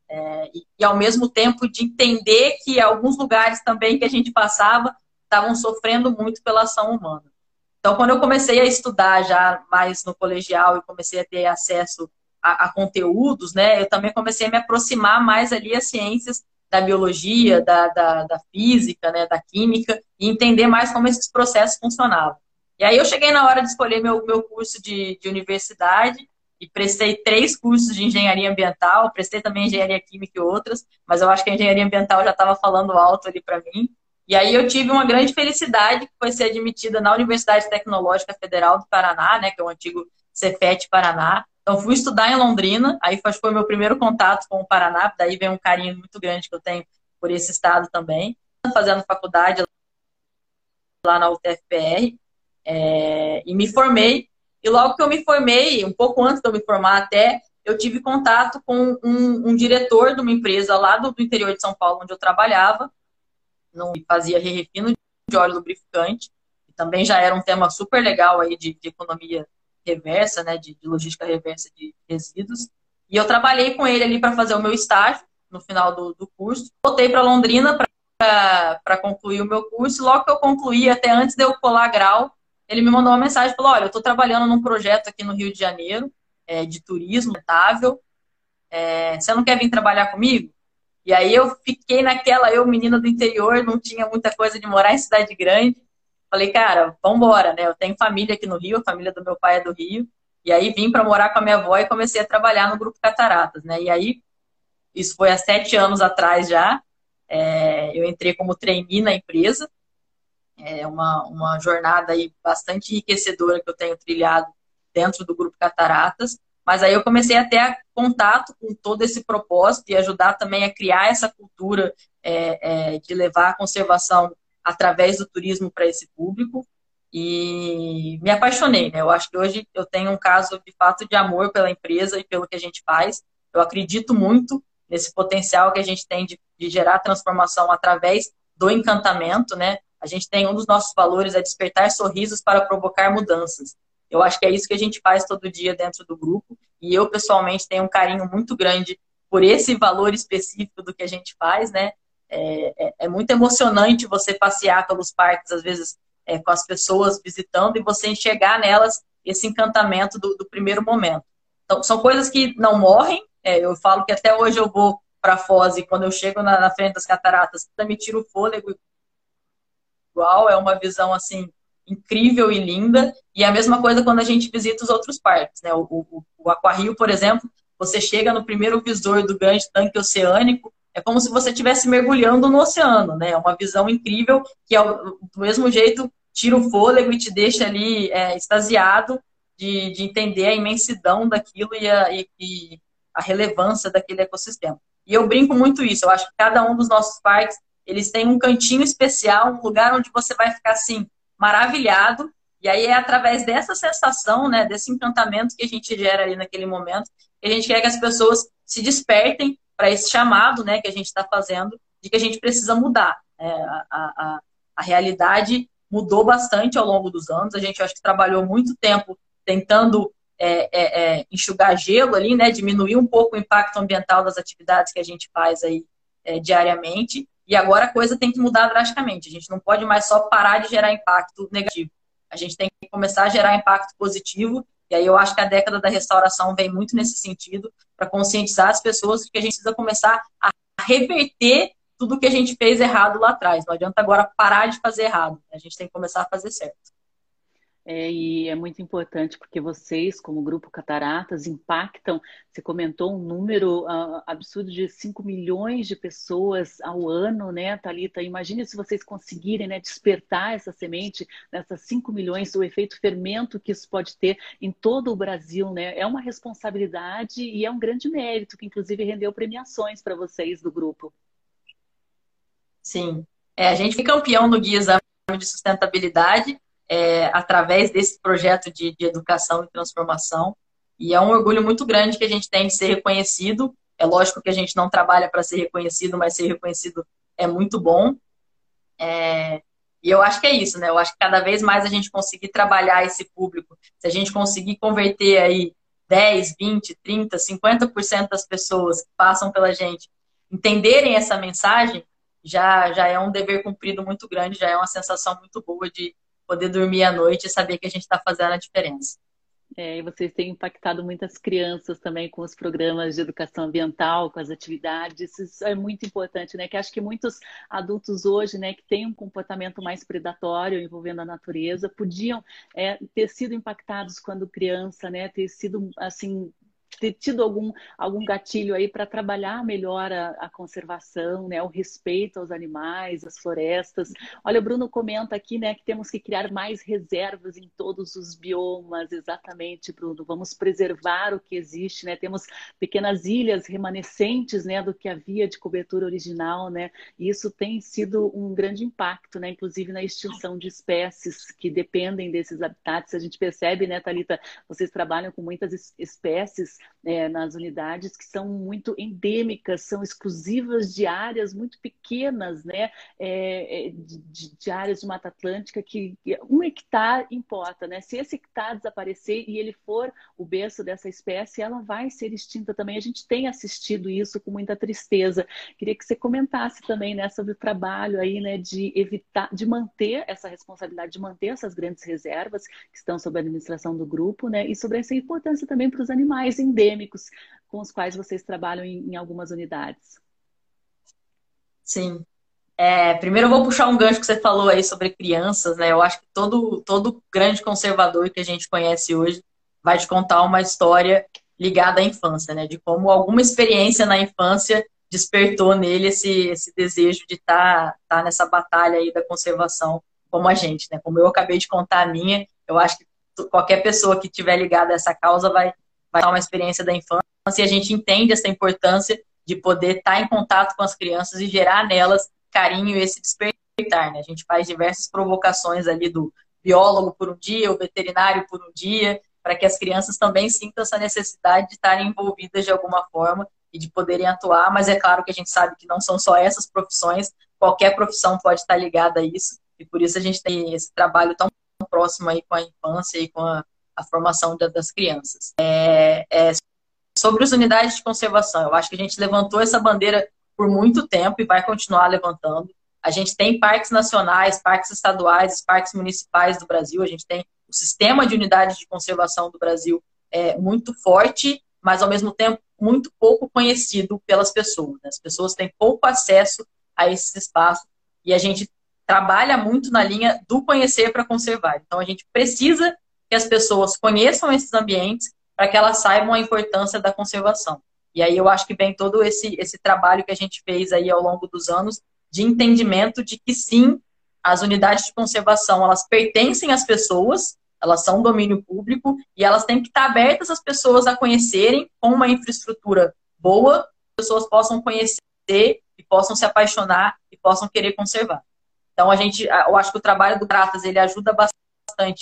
É, e, e, ao mesmo tempo de entender que alguns lugares também que a gente passava estavam sofrendo muito pela ação humana. Então, quando eu comecei a estudar já mais no colegial e comecei a ter acesso a, a conteúdos, né, eu também comecei a me aproximar mais ali às ciências da biologia, da, da, da física, né, da química, e entender mais como esses processos funcionavam. E aí eu cheguei na hora de escolher meu, meu curso de, de universidade e prestei três cursos de engenharia ambiental, prestei também engenharia química e outras, mas eu acho que a engenharia ambiental já estava falando alto ali para mim. E aí eu tive uma grande felicidade, que foi ser admitida na Universidade Tecnológica Federal do Paraná, né, que é o antigo Cefet Paraná. Então fui estudar em Londrina, aí foi meu primeiro contato com o Paraná, daí vem um carinho muito grande que eu tenho por esse estado também. Fazendo faculdade lá na UTFPR, é, e me formei. E logo que eu me formei, um pouco antes de eu me formar até, eu tive contato com um, um diretor de uma empresa lá do, do, interior de São Paulo, onde eu trabalhava, não fazia re-refino de óleo lubrificante, também já era um tema super legal aí de, de economia reversa, né, de, de, logística reversa de resíduos. E eu trabalhei com ele ali para fazer o meu estágio no final do, do curso. Voltei para Londrina para concluir o meu curso. Logo que eu concluí, até antes de eu colar grau, ele me mandou uma mensagem falou: Olha, eu estou trabalhando num projeto aqui no Rio de Janeiro é, de turismo rentável. É, você não quer vir trabalhar comigo? E aí eu fiquei naquela, eu, menina do interior, não tinha muita coisa de morar em cidade grande. Falei, cara, vambora, né? Eu tenho família aqui no Rio, a família do meu pai é do Rio. E aí vim para morar com a minha avó e comecei a trabalhar no Grupo Cataratas, né? E aí, isso foi há sete anos atrás já. É, eu entrei como trainee na empresa. É uma, uma jornada aí bastante enriquecedora que eu tenho trilhado dentro do Grupo Cataratas. Mas aí eu comecei a ter contato com todo esse propósito e ajudar também a criar essa cultura é, é, de levar a conservação através do turismo para esse público. E me apaixonei, né? Eu acho que hoje eu tenho um caso de fato de amor pela empresa e pelo que a gente faz. Eu acredito muito nesse potencial que a gente tem de, de gerar transformação através do encantamento, né? A gente tem um dos nossos valores é despertar sorrisos para provocar mudanças. Eu acho que é isso que a gente faz todo dia dentro do grupo. E eu, pessoalmente, tenho um carinho muito grande por esse valor específico do que a gente faz, né? É, é, é muito emocionante você passear pelos parques, às vezes, é, com as pessoas visitando, e você enxergar nelas esse encantamento do, do primeiro momento. Então, são coisas que não morrem. É, eu falo que até hoje eu vou para Foz e quando eu chego na, na frente das cataratas, me tira o fôlego igual, é uma visão assim incrível e linda. E é a mesma coisa quando a gente visita os outros parques, né? O, o, o Aquarrio, por exemplo, você chega no primeiro visor do grande tanque oceânico, é como se você estivesse mergulhando no oceano, né? É uma visão incrível que, do mesmo jeito, tira o fôlego e te deixa ali é, extasiado de, de entender a imensidão daquilo e a, e, e a relevância daquele ecossistema. E eu brinco muito isso. Eu acho que cada um dos nossos parques eles têm um cantinho especial, um lugar onde você vai ficar assim maravilhado. E aí é através dessa sensação, né, desse encantamento que a gente gera ali naquele momento, que a gente quer que as pessoas se despertem para esse chamado, né, que a gente está fazendo, de que a gente precisa mudar. É, a, a, a realidade mudou bastante ao longo dos anos. A gente acho que trabalhou muito tempo tentando é, é, é, enxugar gelo ali, né, diminuir um pouco o impacto ambiental das atividades que a gente faz aí é, diariamente. E agora a coisa tem que mudar drasticamente. A gente não pode mais só parar de gerar impacto negativo. A gente tem que começar a gerar impacto positivo. E aí eu acho que a década da restauração vem muito nesse sentido, para conscientizar as pessoas que a gente precisa começar a reverter tudo que a gente fez errado lá atrás. Não adianta agora parar de fazer errado. A gente tem que começar a fazer certo. É, e é muito importante porque vocês, como Grupo Cataratas, impactam. Você comentou um número uh, absurdo de 5 milhões de pessoas ao ano, né, Thalita? Imagine se vocês conseguirem né, despertar essa semente nessas 5 milhões, o efeito fermento que isso pode ter em todo o Brasil, né? É uma responsabilidade e é um grande mérito, que inclusive rendeu premiações para vocês do grupo. Sim. É, a gente foi campeão no Guia de Sustentabilidade é, através desse projeto de, de educação e transformação. E é um orgulho muito grande que a gente tem de ser reconhecido. É lógico que a gente não trabalha para ser reconhecido, mas ser reconhecido é muito bom. É, e eu acho que é isso, né? Eu acho que cada vez mais a gente conseguir trabalhar esse público, se a gente conseguir converter aí 10, 20, 30, 50% das pessoas que passam pela gente entenderem essa mensagem, já, já é um dever cumprido muito grande, já é uma sensação muito boa de, poder dormir à noite e saber que a gente está fazendo a diferença. É, e vocês têm impactado muitas crianças também com os programas de educação ambiental, com as atividades. Isso é muito importante, né? Que acho que muitos adultos hoje, né, que têm um comportamento mais predatório envolvendo a natureza, podiam é, ter sido impactados quando criança, né? Ter sido assim ter tido algum, algum gatilho aí para trabalhar melhor a, a, conservação, né, o respeito aos animais, às florestas. Olha, o Bruno comenta aqui, né, que temos que criar mais reservas em todos os biomas, exatamente, Bruno. Vamos preservar o que existe, né? Temos pequenas ilhas remanescentes, né, do que havia de cobertura original, né? E isso tem sido um grande impacto, né, inclusive na extinção de espécies que dependem desses habitats. A gente percebe, né, Talita, vocês trabalham com muitas espécies é, nas unidades que são muito endêmicas, são exclusivas de áreas muito pequenas, né? É, é de, de, áreas de Mata Atlântica que um hectare importa, né? Se esse hectare desaparecer e ele for o berço dessa espécie, ela vai ser extinta também. A gente tem assistido isso com muita tristeza. Queria que você comentasse também né, sobre o trabalho aí, né, de evitar, de manter essa responsabilidade, de manter essas grandes reservas que estão sob a administração do grupo, né? E sobre essa importância também para os animais endêmicos com os quais vocês trabalham em, em algumas unidades. Sim. É, primeiro eu vou puxar um gancho que você falou aí sobre crianças, né? Eu acho que todo, todo grande conservador que a gente conhece hoje vai te contar uma história ligada à infância, né? De como alguma experiência na infância despertou nele esse, esse desejo de estar tá, tá nessa batalha aí da conservação como a gente, né? Como eu acabei de contar a minha, eu acho que qualquer pessoa que tiver ligada a essa causa vai, vai dar uma experiência da infância e a gente entende essa importância de poder estar em contato com as crianças e gerar nelas carinho e esse despertar, né? A gente faz diversas provocações ali do biólogo por um dia, o veterinário por um dia, para que as crianças também sintam essa necessidade de estarem envolvidas de alguma forma e de poderem atuar, mas é claro que a gente sabe que não são só essas profissões, qualquer profissão pode estar ligada a isso, e por isso a gente tem esse trabalho tão próximo aí com a infância e com a, a formação das crianças. É, é, sobre as unidades de conservação, eu acho que a gente levantou essa bandeira por muito tempo e vai continuar levantando. A gente tem parques nacionais, parques estaduais, parques municipais do Brasil, a gente tem o sistema de unidades de conservação do Brasil é muito forte, mas ao mesmo tempo muito pouco conhecido pelas pessoas. Né? As pessoas têm pouco acesso a esses espaços e a gente trabalha muito na linha do conhecer para conservar. Então a gente precisa que as pessoas conheçam esses ambientes para que elas saibam a importância da conservação. E aí eu acho que vem todo esse, esse trabalho que a gente fez aí ao longo dos anos de entendimento de que sim, as unidades de conservação, elas pertencem às pessoas, elas são domínio público e elas têm que estar abertas às pessoas a conhecerem com uma infraestrutura boa, as pessoas possam conhecer e possam se apaixonar e possam querer conservar. Então a gente, eu acho que o trabalho do Pratas ele ajuda bastante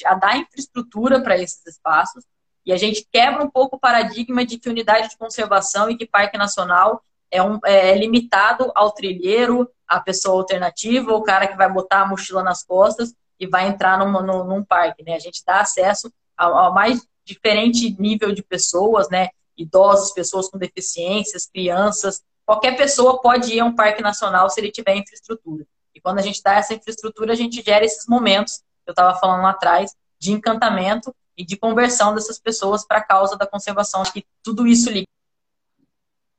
a dar infraestrutura para esses espaços e a gente quebra um pouco o paradigma de que unidade de conservação e que parque nacional é, um, é limitado ao trilheiro, à pessoa alternativa, o cara que vai botar a mochila nas costas e vai entrar num, num, num parque. Né? A gente dá acesso ao, mais diferente nível de pessoas, né? idosos, pessoas com deficiências, crianças. Qualquer pessoa pode ir a um parque nacional se ele tiver infraestrutura. E quando a gente dá essa infraestrutura, a gente gera esses momentos, eu estava falando lá atrás, de encantamento e de conversão dessas pessoas para a causa da conservação. Que tudo isso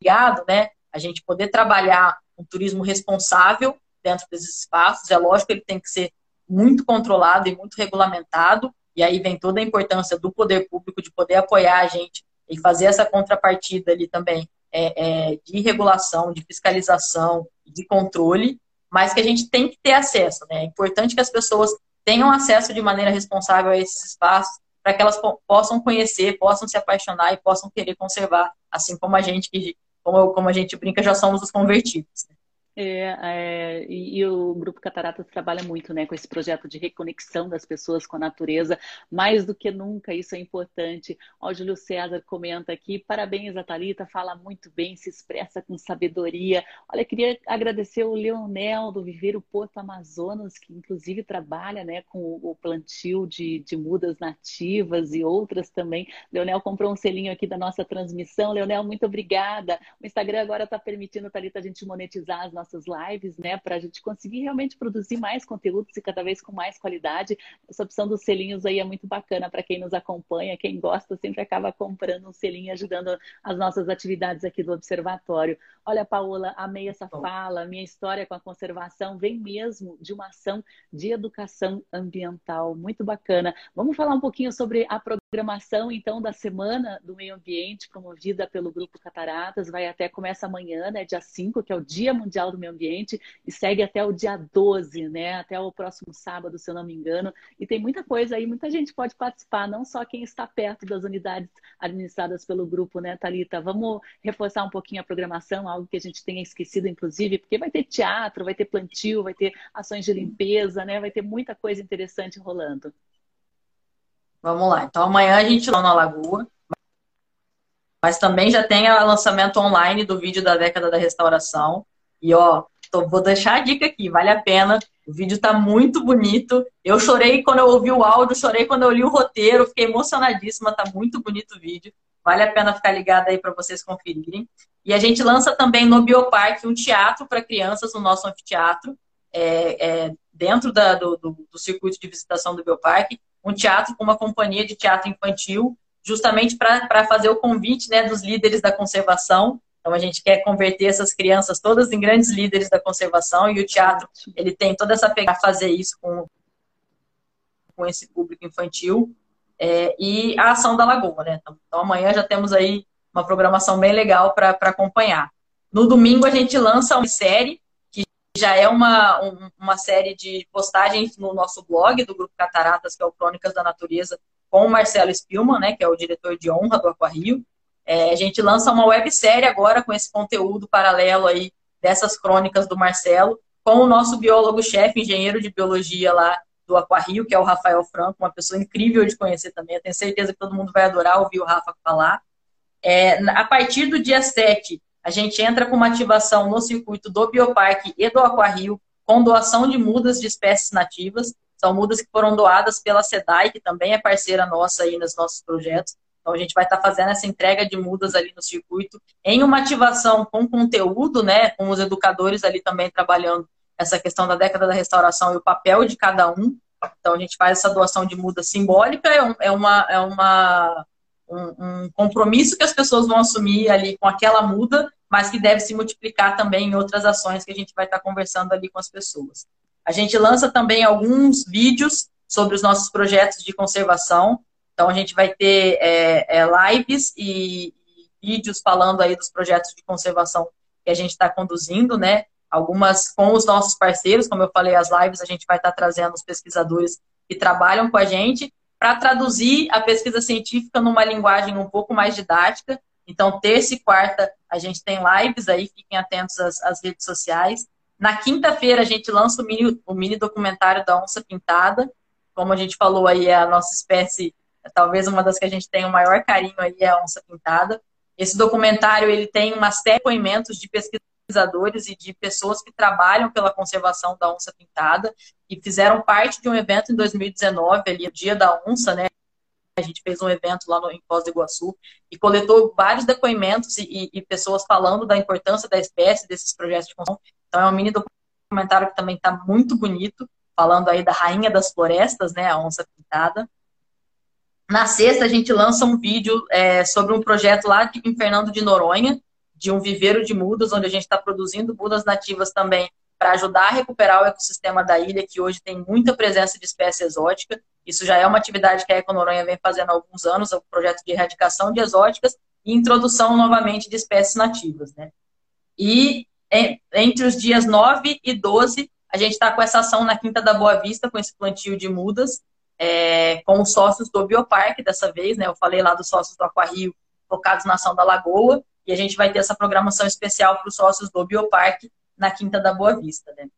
ligado, né? A gente poder trabalhar um turismo responsável dentro desses espaços. É lógico que ele tem que ser muito controlado e muito regulamentado, E aí vem toda a importância do poder público de poder apoiar a gente e fazer essa contrapartida ali também é, é, de regulação, de fiscalização, de controle, mas que a gente tem que ter acesso. Né? É importante que as pessoas tenham acesso de maneira responsável a esses espaços para que elas possam conhecer, possam se apaixonar e possam querer conservar, assim como a gente que como, como a gente brinca, já somos os convertidos. Né? É, é, e, e, o Grupo Cataratas trabalha muito né, com esse projeto de reconexão das pessoas com a natureza, mais do que nunca, isso é importante. Ó, o Júlio César comenta aqui, parabéns a Thalita, fala muito bem, se expressa com sabedoria. Olha, queria agradecer o Leonel do Viveiro Porto Amazonas, que inclusive trabalha né, com o plantio de, de mudas nativas e outras também. Leonel comprou um selinho aqui da nossa transmissão. Leonel, muito obrigada. O Instagram agora está permitindo, Thalita, a gente monetizar as nossas lives, né, para a gente conseguir realmente produzir mais conteúdos e cada vez com mais qualidade. Essa opção dos selinhos aí é muito bacana para quem nos acompanha, quem gosta sempre acaba comprando um selinho ajudando as nossas atividades aqui do observatório. Olha, Paola, amei essa fala. Minha história com a conservação vem mesmo de uma ação de educação ambiental. Muito bacana. Vamos falar um pouquinho sobre a programação, então, da Semana do Meio Ambiente, promovida pelo Grupo Cataratas. Vai até, começa amanhã, né, dia 5, que é o Dia Mundial do Meio Ambiente, e segue até o dia 12, né, até o próximo sábado, se eu não me engano. E tem muita coisa aí, muita gente pode participar, não só quem está perto das unidades administradas pelo grupo, né, Talita? Vamos reforçar um pouquinho a programação, algo que a gente tenha esquecido, inclusive, porque vai ter teatro, vai ter plantio, vai ter ações de limpeza, né? Vai ter muita coisa interessante rolando. Vamos lá. Então amanhã a gente lá na Lagoa, mas também já tem o lançamento online do vídeo da década da restauração. E ó, tô, vou deixar a dica aqui, vale a pena. O vídeo tá muito bonito. Eu chorei quando eu ouvi o áudio, chorei quando eu li o roteiro, fiquei emocionadíssima, tá muito bonito o vídeo. Vale a pena ficar ligado aí para vocês conferirem. E a gente lança também no Bioparque um teatro para crianças no nosso anfiteatro, é, é, dentro da, do, do, do, circuito de visitação do Bioparque, um teatro com uma companhia de teatro infantil, justamente para fazer o convite né, dos líderes da conservação. Então a gente quer converter essas crianças todas em grandes líderes da conservação e o teatro ele tem toda essa pegada fazer isso com, com esse público infantil é, e a ação da Lagoa, né? Então, então amanhã já temos aí uma programação bem legal para acompanhar. No domingo a gente lança uma série já é uma, uma série de postagens no nosso blog do Grupo Cataratas, que é o Crônicas da Natureza, com o Marcelo Spilman, né, que é o diretor de honra do Aquarrio. É, a gente lança uma websérie agora com esse conteúdo paralelo aí dessas crônicas do Marcelo, com o nosso biólogo-chefe, engenheiro de biologia lá do Aquarrio, que é o Rafael Franco, uma pessoa incrível de conhecer também. Eu tenho certeza que todo mundo vai adorar ouvir o Rafa falar. É, a partir do dia 7, a gente entra com uma ativação no circuito do Bioparque e do Aquarrio, com doação de mudas de espécies nativas. São mudas que foram doadas pela SEDAI, que também é parceira nossa aí nos nossos projetos. Então, a gente vai estar fazendo essa entrega de mudas ali no circuito, em uma ativação com conteúdo, né, com os educadores ali também trabalhando essa questão da década da restauração e o papel de cada um. Então, a gente faz essa doação de muda simbólica, é, um, é, uma, é uma, um, um, compromisso que as pessoas vão assumir ali com aquela muda, mas que deve se multiplicar também em outras ações que a gente vai estar conversando ali com as pessoas. A gente lança também alguns vídeos sobre os nossos projetos de conservação. Então, a gente vai ter é, é, lives e, e vídeos falando aí dos projetos de conservação que a gente está conduzindo, né? algumas com os nossos parceiros, como eu falei, as lives a gente vai estar trazendo os pesquisadores que trabalham com a gente para traduzir a pesquisa científica numa linguagem um pouco mais didática. Então, terça e quarta a gente tem lives aí, fiquem atentos às, às redes sociais. Na quinta-feira a gente lança o mini, o mini documentário da onça pintada. Como a gente falou aí, é a nossa espécie, talvez uma das que a gente tem o maior carinho aí é a onça pintada. Esse documentário ele tem uma série de depoimentos de pesquisa pesquisadores e de pessoas que trabalham pela conservação da onça pintada e fizeram parte de um evento em 2019, ali, o Dia da Onça, né? A gente fez um evento lá no, em Foz do Iguaçu e coletou vários depoimentos e, e, e pessoas falando da importância da espécie, desses projetos de conservação. Então, é um mini documentário que também está muito bonito, falando aí da rainha das florestas, né? A onça pintada. Na sexta, a gente lança um vídeo é, sobre um projeto lá em Fernando de Noronha, de um viveiro de mudas, onde a gente está produzindo mudas nativas também para ajudar a recuperar o ecossistema da ilha, que hoje tem muita presença de espécie exótica. Isso já é uma atividade que a Econoronha vem fazendo há alguns anos, é o projeto de erradicação de exóticas e introdução novamente de espécies nativas. Né? E entre os dias 9 e 12, a gente está com essa ação na Quinta da Boa Vista, com esse plantio de mudas, é, com os sócios do Bioparque dessa vez, né? Eu falei lá dos sócios do Aquarrio focados na ação da Lagoa, e a gente vai ter essa programação especial para os sócios do Bioparque na Quinta da Boa Vista, né?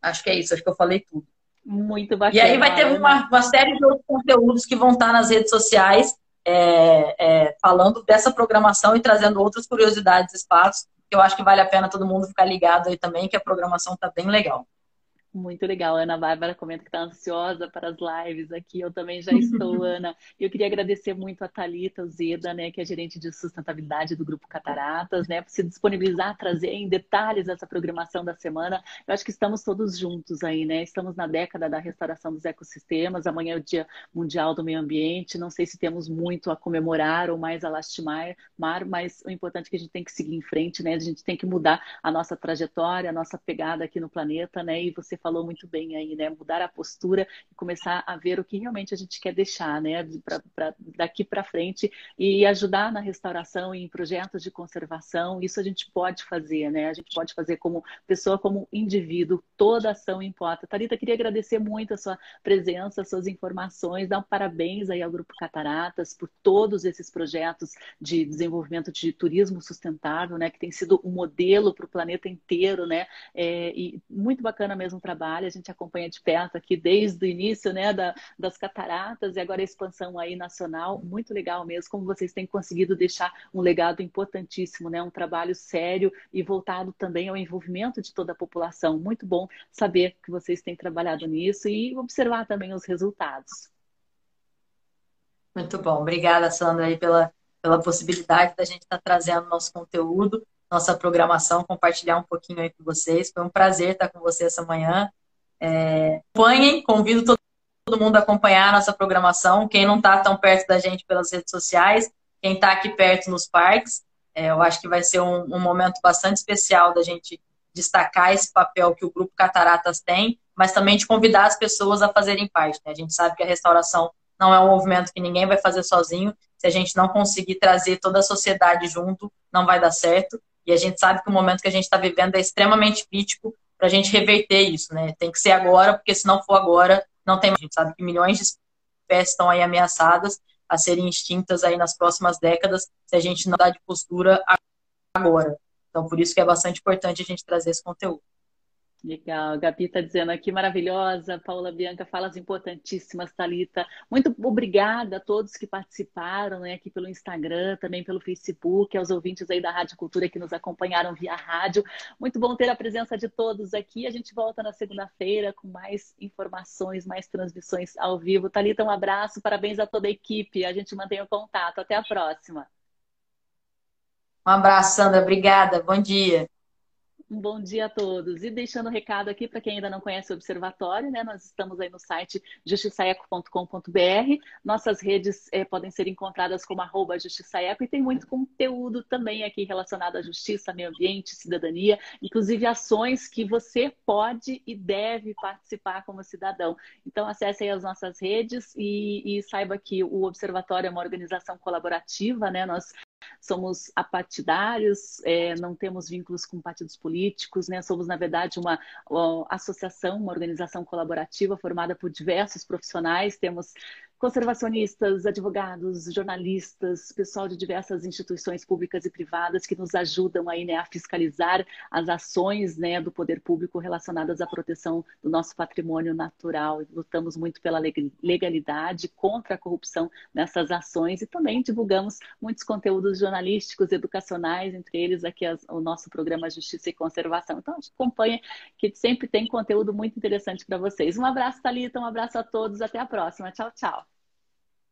Acho que é isso, acho que eu falei tudo. Muito bacana. E aí vai ter uma, uma série de outros conteúdos que vão estar nas redes sociais, é, é, falando dessa programação e trazendo outras curiosidades, espaços, que eu acho que vale a pena todo mundo ficar ligado aí também, que a programação está bem legal. Muito legal. A Ana Bárbara comenta que está ansiosa para as lives aqui. Eu também já estou, Ana. Eu queria agradecer muito a Thalita Zeda, né, que é gerente de sustentabilidade do Grupo Cataratas, né, por se disponibilizar, trazer em detalhes essa programação da semana. Eu acho que estamos todos juntos aí, né? Estamos na década da restauração dos ecossistemas. Amanhã é o Dia Mundial do Meio Ambiente. Não sei se temos muito a comemorar ou mais a lastimar, mas o importante é que a gente tem que seguir em frente, né? A gente tem que mudar a nossa trajetória, a nossa pegada aqui no planeta, né? E você falou muito bem aí, né? Mudar a postura e começar a ver o que realmente a gente quer deixar, né? Pra, pra daqui para frente e ajudar na restauração e em projetos de conservação. Isso a gente pode fazer, né? A gente pode fazer como pessoa, como indivíduo. Toda ação importa. Tarita, queria agradecer muito a sua presença, as suas informações, dar um parabéns aí ao Grupo Cataratas por todos esses projetos de desenvolvimento de turismo sustentável, né? Que tem sido um modelo para o planeta inteiro, né? É, e muito bacana mesmo trabalho, a gente acompanha de perto aqui desde o início né, da, das cataratas e agora a expansão aí nacional, muito legal mesmo, como vocês têm conseguido deixar um legado importantíssimo, né, um trabalho sério e voltado também ao envolvimento de toda a população. Muito bom saber que vocês têm trabalhado nisso e observar também os resultados. Muito bom. Obrigada, Sandra, aí pela, pela possibilidade da gente estar trazendo nosso conteúdo nossa programação, compartilhar um pouquinho aí com vocês. Foi um prazer estar com vocês essa manhã. É, acompanhem, convido todo, todo mundo a acompanhar a nossa programação. Quem não está tão perto da gente pelas redes sociais, quem está aqui perto nos parques, é, eu acho que vai ser um, um momento bastante especial da gente destacar esse papel que o Grupo Cataratas tem, mas também de convidar as pessoas a fazerem parte. Né? A gente sabe que a restauração não é um movimento que ninguém vai fazer sozinho. Se a gente não conseguir trazer toda a sociedade junto, não vai dar certo. E a gente sabe que o momento que a gente está vivendo é extremamente crítico para a gente reverter isso, né? Tem que ser agora, porque se não for agora, não tem mais. A gente sabe que milhões de espécies estão aí ameaçadas a serem extintas aí nas próximas décadas se a gente não dar de postura agora. Então, por isso que é bastante importante a gente trazer esse conteúdo. Legal, Gabi está dizendo aqui, maravilhosa. Paula Bianca, falas importantíssimas, Talita. Muito obrigada a todos que participaram né, aqui pelo Instagram, também pelo Facebook, aos ouvintes aí da Rádio Cultura que nos acompanharam via rádio. Muito bom ter a presença de todos aqui. A gente volta na segunda-feira com mais informações, mais transmissões ao vivo. Talita, um abraço, parabéns a toda a equipe. A gente mantém o contato. Até a próxima. Um abraço, Sandra. Obrigada. Bom dia. Um bom dia a todos. E deixando o um recado aqui para quem ainda não conhece o Observatório, né? Nós estamos aí no site justiçaeco.com.br. Nossas redes eh, podem ser encontradas como arroba justiçaeco e tem muito conteúdo também aqui relacionado à justiça, meio ambiente, cidadania, inclusive ações que você pode e deve participar como cidadão. Então acesse aí as nossas redes e, e saiba que o Observatório é uma organização colaborativa, né? Nós somos apartidários, é, não temos vínculos com partidos políticos, né? somos, na verdade, uma, uma associação, uma organização colaborativa formada por diversos profissionais, temos conservacionistas, advogados, jornalistas, pessoal de diversas instituições públicas e privadas que nos ajudam aí, né, a fiscalizar as ações né, do poder público relacionadas à proteção do nosso patrimônio natural. Lutamos muito pela legalidade, contra a corrupção nessas ações e também divulgamos muitos conteúdos jornalísticos, educacionais, entre eles aqui as, o nosso programa Justiça e Conservação. Então, acompanha que sempre tem conteúdo muito interessante para vocês. Um abraço, Thalita, um abraço a todos, até a próxima. Tchau, tchau.